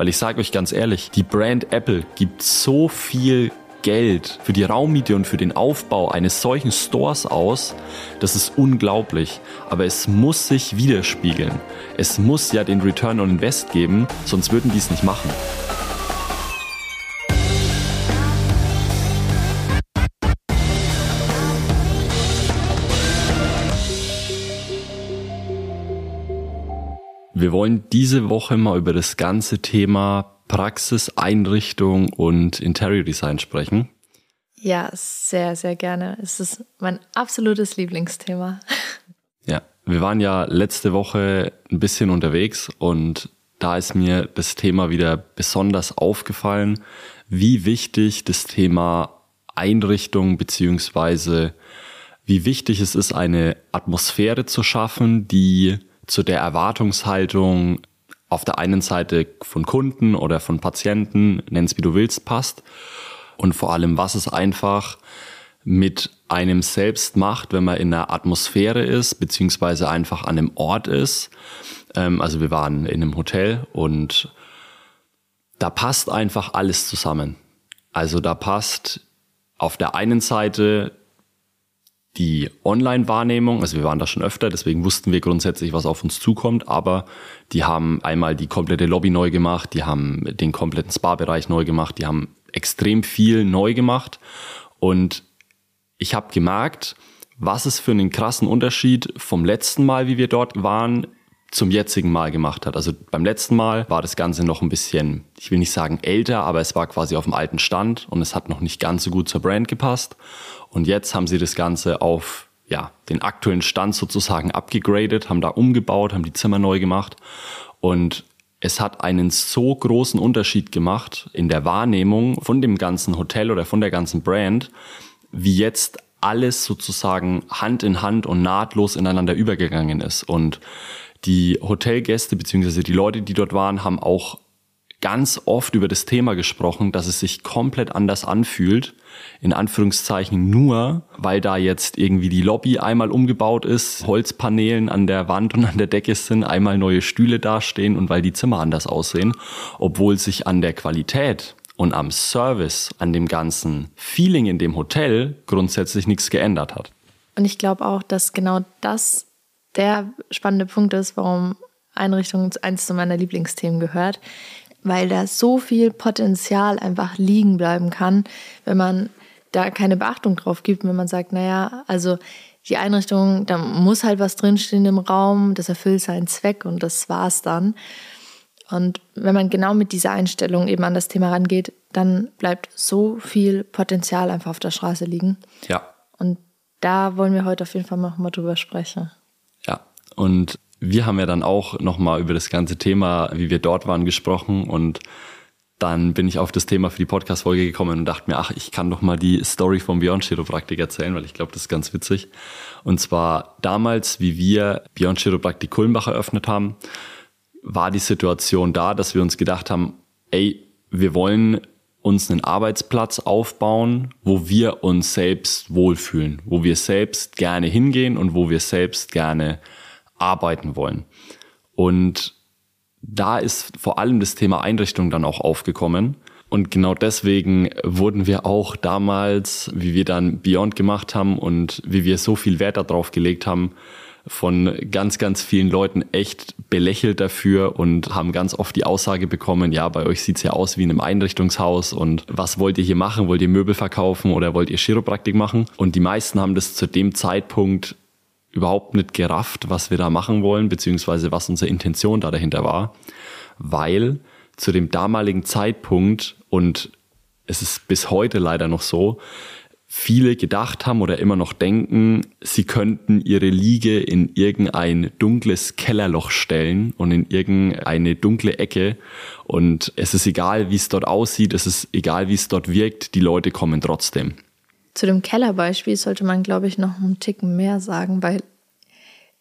Weil ich sage euch ganz ehrlich, die Brand Apple gibt so viel Geld für die Raummiete und für den Aufbau eines solchen Stores aus, das ist unglaublich. Aber es muss sich widerspiegeln. Es muss ja den Return on Invest geben, sonst würden die es nicht machen. Wir wollen diese Woche mal über das ganze Thema Praxis, Einrichtung und Interior Design sprechen. Ja, sehr, sehr gerne. Es ist mein absolutes Lieblingsthema. Ja, wir waren ja letzte Woche ein bisschen unterwegs und da ist mir das Thema wieder besonders aufgefallen, wie wichtig das Thema Einrichtung beziehungsweise wie wichtig es ist, eine Atmosphäre zu schaffen, die zu der Erwartungshaltung auf der einen Seite von Kunden oder von Patienten, nenn's wie du willst, passt. Und vor allem, was es einfach mit einem selbst macht, wenn man in einer Atmosphäre ist, beziehungsweise einfach an einem Ort ist. Ähm, also wir waren in einem Hotel und da passt einfach alles zusammen. Also da passt auf der einen Seite die Online-Wahrnehmung, also wir waren da schon öfter, deswegen wussten wir grundsätzlich, was auf uns zukommt, aber die haben einmal die komplette Lobby neu gemacht, die haben den kompletten Spa-Bereich neu gemacht, die haben extrem viel neu gemacht. Und ich habe gemerkt, was es für einen krassen Unterschied vom letzten Mal, wie wir dort waren, zum jetzigen Mal gemacht hat. Also beim letzten Mal war das Ganze noch ein bisschen, ich will nicht sagen älter, aber es war quasi auf dem alten Stand und es hat noch nicht ganz so gut zur Brand gepasst. Und jetzt haben sie das Ganze auf ja, den aktuellen Stand sozusagen abgegradet, haben da umgebaut, haben die Zimmer neu gemacht und es hat einen so großen Unterschied gemacht in der Wahrnehmung von dem ganzen Hotel oder von der ganzen Brand, wie jetzt alles sozusagen Hand in Hand und nahtlos ineinander übergegangen ist. Und die Hotelgäste beziehungsweise die Leute, die dort waren, haben auch ganz oft über das Thema gesprochen, dass es sich komplett anders anfühlt. In Anführungszeichen nur, weil da jetzt irgendwie die Lobby einmal umgebaut ist, Holzpanelen an der Wand und an der Decke sind, einmal neue Stühle dastehen und weil die Zimmer anders aussehen, obwohl sich an der Qualität und am Service, an dem ganzen Feeling in dem Hotel grundsätzlich nichts geändert hat. Und ich glaube auch, dass genau das der spannende Punkt ist, warum Einrichtung eins zu meiner Lieblingsthemen gehört, weil da so viel Potenzial einfach liegen bleiben kann, wenn man da keine Beachtung drauf gibt, wenn man sagt, naja, also die Einrichtung, da muss halt was drinstehen im Raum, das erfüllt seinen Zweck und das war's dann. Und wenn man genau mit dieser Einstellung eben an das Thema rangeht, dann bleibt so viel Potenzial einfach auf der Straße liegen. Ja. Und da wollen wir heute auf jeden Fall noch mal drüber sprechen. Und wir haben ja dann auch nochmal über das ganze Thema, wie wir dort waren, gesprochen und dann bin ich auf das Thema für die Podcast-Folge gekommen und dachte mir, ach, ich kann doch mal die Story vom Beyond Chiropraktik erzählen, weil ich glaube, das ist ganz witzig. Und zwar damals, wie wir Beyond Chiropraktik Kulmbach eröffnet haben, war die Situation da, dass wir uns gedacht haben, ey, wir wollen uns einen Arbeitsplatz aufbauen, wo wir uns selbst wohlfühlen, wo wir selbst gerne hingehen und wo wir selbst gerne arbeiten wollen. Und da ist vor allem das Thema Einrichtung dann auch aufgekommen. Und genau deswegen wurden wir auch damals, wie wir dann Beyond gemacht haben und wie wir so viel Wert darauf gelegt haben, von ganz, ganz vielen Leuten echt belächelt dafür und haben ganz oft die Aussage bekommen, ja, bei euch sieht's ja aus wie in einem Einrichtungshaus und was wollt ihr hier machen? Wollt ihr Möbel verkaufen oder wollt ihr Chiropraktik machen? Und die meisten haben das zu dem Zeitpunkt überhaupt nicht gerafft, was wir da machen wollen, beziehungsweise was unsere Intention da dahinter war, weil zu dem damaligen Zeitpunkt und es ist bis heute leider noch so, viele gedacht haben oder immer noch denken, sie könnten ihre Liege in irgendein dunkles Kellerloch stellen und in irgendeine dunkle Ecke und es ist egal, wie es dort aussieht, es ist egal, wie es dort wirkt, die Leute kommen trotzdem. Zu dem Kellerbeispiel sollte man, glaube ich, noch einen Ticken mehr sagen, weil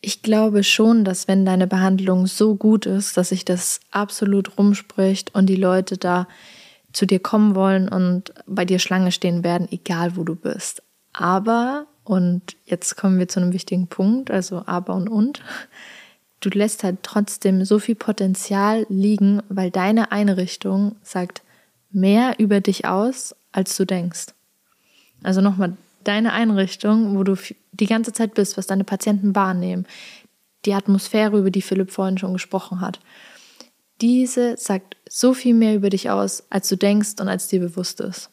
ich glaube schon, dass wenn deine Behandlung so gut ist, dass sich das absolut rumspricht und die Leute da zu dir kommen wollen und bei dir Schlange stehen werden, egal wo du bist. Aber, und jetzt kommen wir zu einem wichtigen Punkt, also aber und und, du lässt halt trotzdem so viel Potenzial liegen, weil deine Einrichtung sagt mehr über dich aus, als du denkst. Also nochmal, deine Einrichtung, wo du die ganze Zeit bist, was deine Patienten wahrnehmen, die Atmosphäre, über die Philipp vorhin schon gesprochen hat, diese sagt so viel mehr über dich aus, als du denkst und als dir bewusst ist.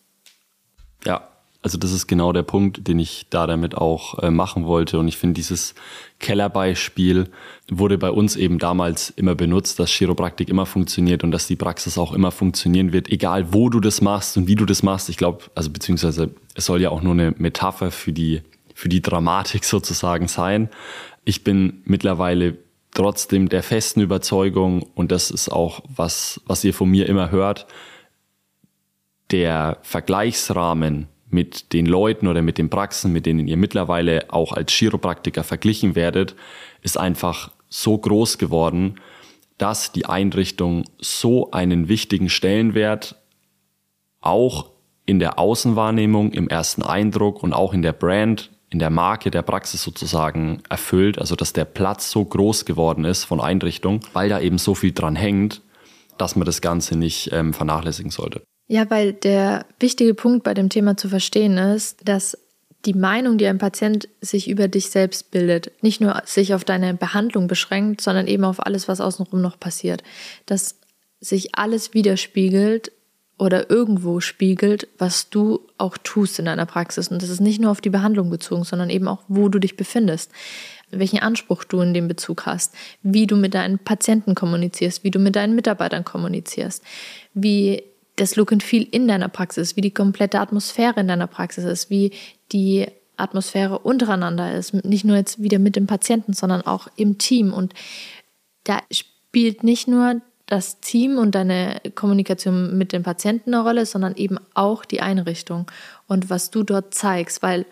Ja, also das ist genau der Punkt, den ich da damit auch äh, machen wollte. Und ich finde, dieses Kellerbeispiel wurde bei uns eben damals immer benutzt, dass Chiropraktik immer funktioniert und dass die Praxis auch immer funktionieren wird, egal wo du das machst und wie du das machst. Ich glaube, also beziehungsweise es soll ja auch nur eine Metapher für die, für die Dramatik sozusagen sein. Ich bin mittlerweile trotzdem der festen Überzeugung, und das ist auch was, was ihr von mir immer hört, der Vergleichsrahmen mit den Leuten oder mit den Praxen, mit denen ihr mittlerweile auch als Chiropraktiker verglichen werdet, ist einfach so groß geworden, dass die Einrichtung so einen wichtigen Stellenwert auch in der Außenwahrnehmung, im ersten Eindruck und auch in der Brand, in der Marke der Praxis sozusagen erfüllt. Also dass der Platz so groß geworden ist von Einrichtung, weil da eben so viel dran hängt, dass man das Ganze nicht ähm, vernachlässigen sollte. Ja, weil der wichtige Punkt bei dem Thema zu verstehen ist, dass die Meinung, die ein Patient sich über dich selbst bildet, nicht nur sich auf deine Behandlung beschränkt, sondern eben auf alles, was außenrum noch passiert. Dass sich alles widerspiegelt oder irgendwo spiegelt, was du auch tust in deiner Praxis. Und das ist nicht nur auf die Behandlung bezogen, sondern eben auch, wo du dich befindest, welchen Anspruch du in dem Bezug hast, wie du mit deinen Patienten kommunizierst, wie du mit deinen Mitarbeitern kommunizierst, wie das Look and Feel in deiner Praxis, wie die komplette Atmosphäre in deiner Praxis ist, wie die Atmosphäre untereinander ist. Nicht nur jetzt wieder mit dem Patienten, sondern auch im Team. Und da spielt nicht nur das Team und deine Kommunikation mit den Patienten eine Rolle, sondern eben auch die Einrichtung und was du dort zeigst, weil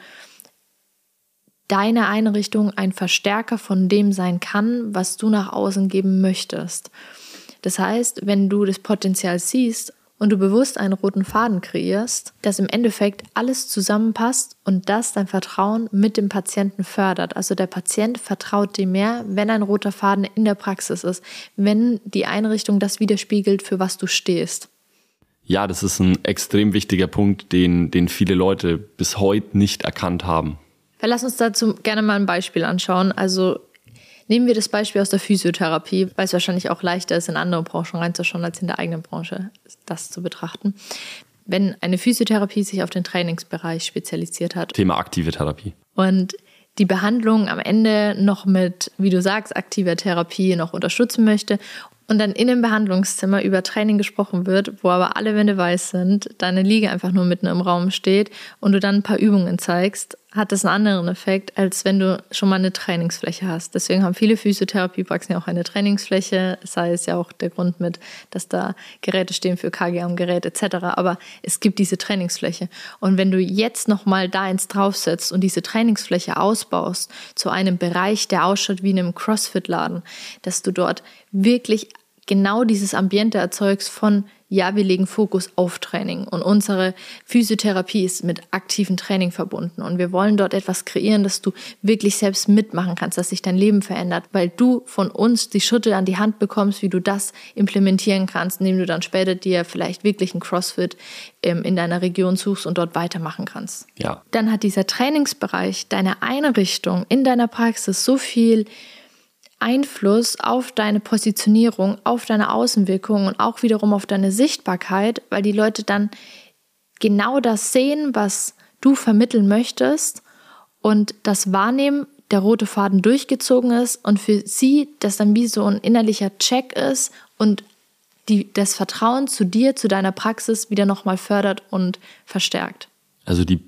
deine Einrichtung ein Verstärker von dem sein kann, was du nach außen geben möchtest. Das heißt, wenn du das Potenzial siehst und du bewusst einen roten Faden kreierst, dass im Endeffekt alles zusammenpasst und das dein Vertrauen mit dem Patienten fördert. Also der Patient vertraut dir mehr, wenn ein roter Faden in der Praxis ist, wenn die Einrichtung das widerspiegelt, für was du stehst. Ja, das ist ein extrem wichtiger Punkt, den, den viele Leute bis heute nicht erkannt haben. Lass uns dazu gerne mal ein Beispiel anschauen. Also Nehmen wir das Beispiel aus der Physiotherapie, weil es wahrscheinlich auch leichter ist, in andere Branchen reinzuschauen, als in der eigenen Branche das zu betrachten. Wenn eine Physiotherapie sich auf den Trainingsbereich spezialisiert hat. Thema aktive Therapie. Und die Behandlung am Ende noch mit, wie du sagst, aktiver Therapie noch unterstützen möchte und dann in dem Behandlungszimmer über Training gesprochen wird, wo aber alle Wände weiß sind, deine Liege einfach nur mitten im Raum steht und du dann ein paar Übungen zeigst hat das einen anderen Effekt, als wenn du schon mal eine Trainingsfläche hast. Deswegen haben viele Physiotherapiepraxen ja auch eine Trainingsfläche, sei es ja auch der Grund mit, dass da Geräte stehen für KGM-Gerät etc. Aber es gibt diese Trainingsfläche. Und wenn du jetzt nochmal da eins draufsetzt und diese Trainingsfläche ausbaust zu einem Bereich, der ausschaut wie in einem CrossFit-Laden, dass du dort wirklich genau dieses Ambiente erzeugst von ja, wir legen Fokus auf Training und unsere Physiotherapie ist mit aktivem Training verbunden und wir wollen dort etwas kreieren, dass du wirklich selbst mitmachen kannst, dass sich dein Leben verändert, weil du von uns die Schritte an die Hand bekommst, wie du das implementieren kannst, indem du dann später dir vielleicht wirklich ein CrossFit ähm, in deiner Region suchst und dort weitermachen kannst. Ja. Dann hat dieser Trainingsbereich, deine Einrichtung in deiner Praxis so viel Einfluss auf deine Positionierung, auf deine Außenwirkung und auch wiederum auf deine Sichtbarkeit, weil die Leute dann genau das sehen, was du vermitteln möchtest und das wahrnehmen, der rote Faden durchgezogen ist und für sie das dann wie so ein innerlicher Check ist und die, das Vertrauen zu dir, zu deiner Praxis wieder nochmal fördert und verstärkt. Also die,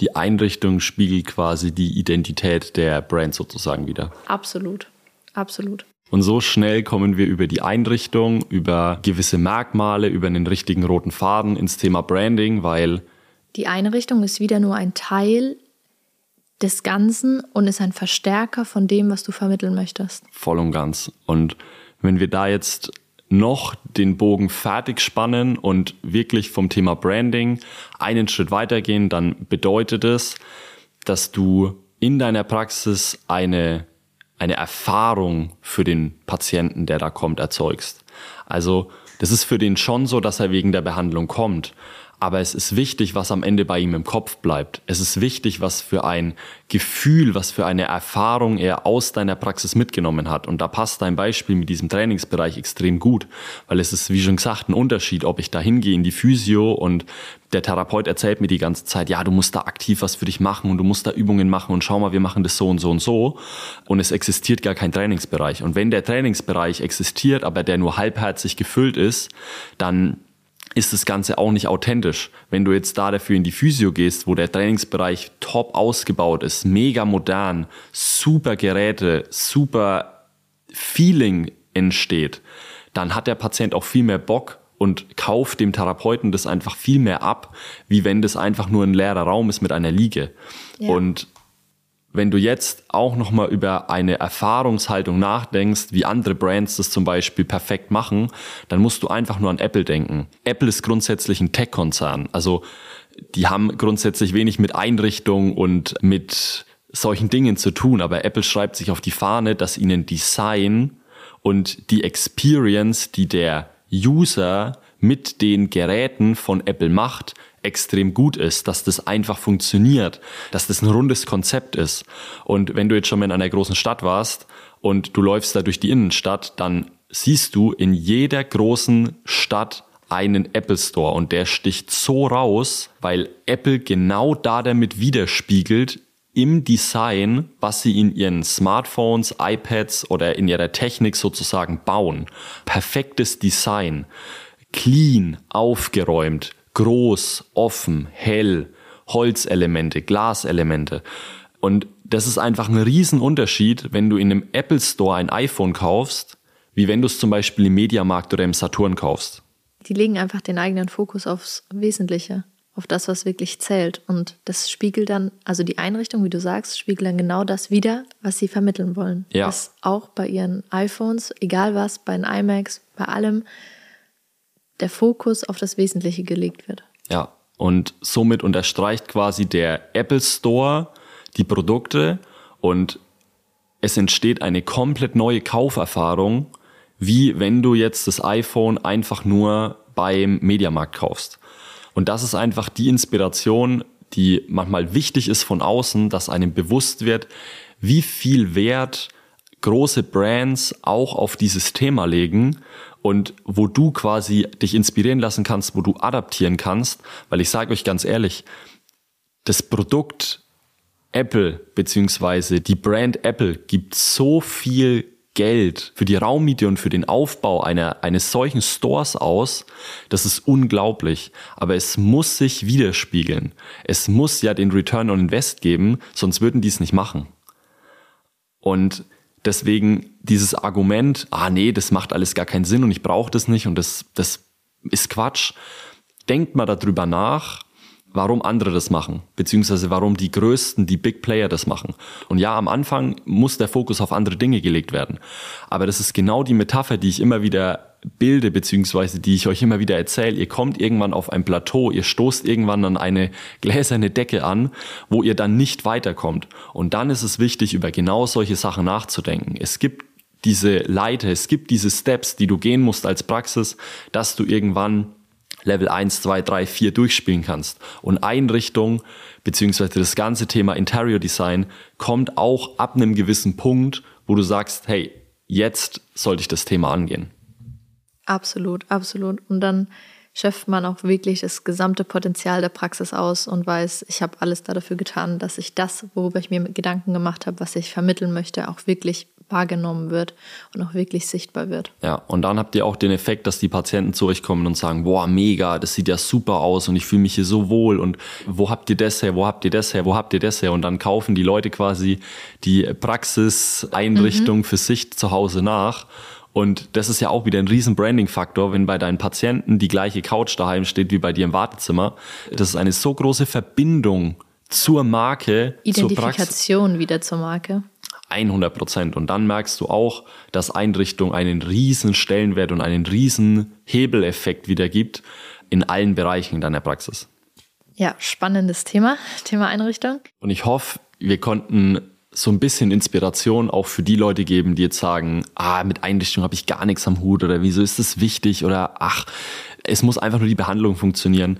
die Einrichtung spiegelt quasi die Identität der Brand sozusagen wieder. Absolut. Absolut. Und so schnell kommen wir über die Einrichtung, über gewisse Merkmale, über einen richtigen roten Faden ins Thema Branding, weil die Einrichtung ist wieder nur ein Teil des Ganzen und ist ein Verstärker von dem, was du vermitteln möchtest. Voll und ganz. Und wenn wir da jetzt noch den Bogen fertig spannen und wirklich vom Thema Branding einen Schritt weitergehen, dann bedeutet es, dass du in deiner Praxis eine eine Erfahrung für den Patienten, der da kommt, erzeugst. Also das ist für den schon so, dass er wegen der Behandlung kommt. Aber es ist wichtig, was am Ende bei ihm im Kopf bleibt. Es ist wichtig, was für ein Gefühl, was für eine Erfahrung er aus deiner Praxis mitgenommen hat. Und da passt dein Beispiel mit diesem Trainingsbereich extrem gut, weil es ist, wie schon gesagt, ein Unterschied, ob ich da hingehe in die Physio und der Therapeut erzählt mir die ganze Zeit, ja, du musst da aktiv was für dich machen und du musst da Übungen machen und schau mal, wir machen das so und so und so. Und es existiert gar kein Trainingsbereich. Und wenn der Trainingsbereich existiert, aber der nur halbherzig gefüllt ist, dann ist das Ganze auch nicht authentisch. Wenn du jetzt da dafür in die Physio gehst, wo der Trainingsbereich top ausgebaut ist, mega modern, super Geräte, super Feeling entsteht, dann hat der Patient auch viel mehr Bock und kauft dem Therapeuten das einfach viel mehr ab, wie wenn das einfach nur ein leerer Raum ist mit einer Liege. Ja. Und wenn du jetzt auch nochmal über eine Erfahrungshaltung nachdenkst, wie andere Brands das zum Beispiel perfekt machen, dann musst du einfach nur an Apple denken. Apple ist grundsätzlich ein Tech-Konzern. Also die haben grundsätzlich wenig mit Einrichtung und mit solchen Dingen zu tun, aber Apple schreibt sich auf die Fahne, dass ihnen Design und die Experience, die der User mit den Geräten von Apple macht, extrem gut ist, dass das einfach funktioniert, dass das ein rundes Konzept ist. Und wenn du jetzt schon mal in einer großen Stadt warst und du läufst da durch die Innenstadt, dann siehst du in jeder großen Stadt einen Apple Store und der sticht so raus, weil Apple genau da damit widerspiegelt im Design, was sie in ihren Smartphones, iPads oder in ihrer Technik sozusagen bauen. Perfektes Design. Clean, aufgeräumt, groß, offen, hell, Holzelemente, Glaselemente. Und das ist einfach ein Riesenunterschied, wenn du in einem Apple Store ein iPhone kaufst, wie wenn du es zum Beispiel im Mediamarkt oder im Saturn kaufst. Die legen einfach den eigenen Fokus aufs Wesentliche, auf das, was wirklich zählt. Und das spiegelt dann, also die Einrichtung, wie du sagst, spiegelt dann genau das wieder, was sie vermitteln wollen. Ja. Dass auch bei ihren iPhones, egal was, bei den iMacs, bei allem, der Fokus auf das Wesentliche gelegt wird. Ja, und somit unterstreicht quasi der Apple Store die Produkte und es entsteht eine komplett neue Kauferfahrung, wie wenn du jetzt das iPhone einfach nur beim Mediamarkt kaufst. Und das ist einfach die Inspiration, die manchmal wichtig ist von außen, dass einem bewusst wird, wie viel Wert große Brands auch auf dieses Thema legen und wo du quasi dich inspirieren lassen kannst, wo du adaptieren kannst, weil ich sage euch ganz ehrlich, das Produkt Apple beziehungsweise die Brand Apple gibt so viel Geld für die Raummiete und für den Aufbau einer, eines solchen Stores aus, das ist unglaublich. Aber es muss sich widerspiegeln. Es muss ja den Return on Invest geben, sonst würden die es nicht machen. Und Deswegen dieses Argument, ah nee, das macht alles gar keinen Sinn und ich brauche das nicht und das, das ist Quatsch. Denkt mal darüber nach, warum andere das machen, beziehungsweise warum die Größten, die Big Player das machen. Und ja, am Anfang muss der Fokus auf andere Dinge gelegt werden. Aber das ist genau die Metapher, die ich immer wieder bilde, beziehungsweise die ich euch immer wieder erzähle. Ihr kommt irgendwann auf ein Plateau, ihr stoßt irgendwann an eine gläserne Decke an, wo ihr dann nicht weiterkommt. Und dann ist es wichtig, über genau solche Sachen nachzudenken. Es gibt diese Leiter, es gibt diese Steps, die du gehen musst als Praxis, dass du irgendwann Level 1, 2, 3, 4 durchspielen kannst. Und Einrichtung beziehungsweise das ganze Thema Interior Design kommt auch ab einem gewissen Punkt, wo du sagst, hey, jetzt sollte ich das Thema angehen. Absolut, absolut. Und dann schöpft man auch wirklich das gesamte Potenzial der Praxis aus und weiß, ich habe alles dafür getan, dass ich das, worüber ich mir Gedanken gemacht habe, was ich vermitteln möchte, auch wirklich wahrgenommen wird und auch wirklich sichtbar wird. Ja, und dann habt ihr auch den Effekt, dass die Patienten zu euch kommen und sagen, boah, mega, das sieht ja super aus und ich fühle mich hier so wohl und wo habt ihr das her, wo habt ihr das her, wo habt ihr das her? Und dann kaufen die Leute quasi die Praxiseinrichtung mhm. für sich zu Hause nach. Und das ist ja auch wieder ein riesen Branding-Faktor, wenn bei deinen Patienten die gleiche Couch daheim steht wie bei dir im Wartezimmer. Das ist eine so große Verbindung zur Marke. Identifikation zur wieder zur Marke. 100 Prozent. Und dann merkst du auch, dass Einrichtung einen riesen Stellenwert und einen riesen Hebeleffekt wieder gibt in allen Bereichen deiner Praxis. Ja, spannendes Thema, Thema Einrichtung. Und ich hoffe, wir konnten so ein bisschen Inspiration auch für die Leute geben, die jetzt sagen, ah, mit Einrichtung habe ich gar nichts am Hut oder wieso ist das wichtig oder ach, es muss einfach nur die Behandlung funktionieren.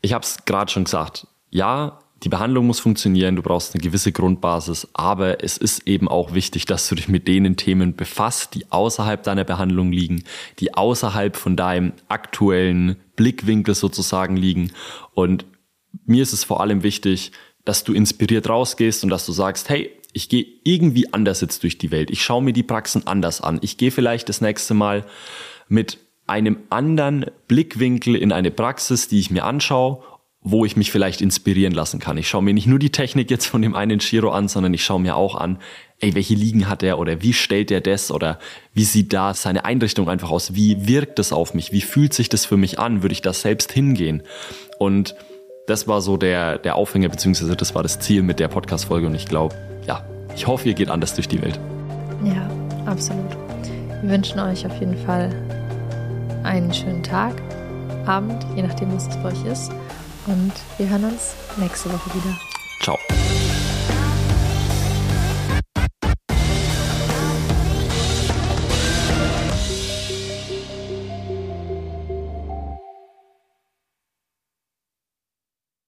Ich habe es gerade schon gesagt, ja, die Behandlung muss funktionieren, du brauchst eine gewisse Grundbasis, aber es ist eben auch wichtig, dass du dich mit denen Themen befasst, die außerhalb deiner Behandlung liegen, die außerhalb von deinem aktuellen Blickwinkel sozusagen liegen. Und mir ist es vor allem wichtig, dass du inspiriert rausgehst und dass du sagst, hey, ich gehe irgendwie anders jetzt durch die Welt. Ich schaue mir die Praxen anders an. Ich gehe vielleicht das nächste Mal mit einem anderen Blickwinkel in eine Praxis, die ich mir anschaue, wo ich mich vielleicht inspirieren lassen kann. Ich schaue mir nicht nur die Technik jetzt von dem einen Shiro an, sondern ich schaue mir auch an, ey, welche Liegen hat er oder wie stellt er das oder wie sieht da seine Einrichtung einfach aus? Wie wirkt das auf mich? Wie fühlt sich das für mich an? Würde ich da selbst hingehen? Und das war so der, der Aufhänger, beziehungsweise das war das Ziel mit der Podcast-Folge und ich glaube, ja, ich hoffe, ihr geht anders durch die Welt. Ja, absolut. Wir wünschen euch auf jeden Fall einen schönen Tag, Abend, je nachdem, was es bei euch ist. Und wir hören uns nächste Woche wieder. Ciao.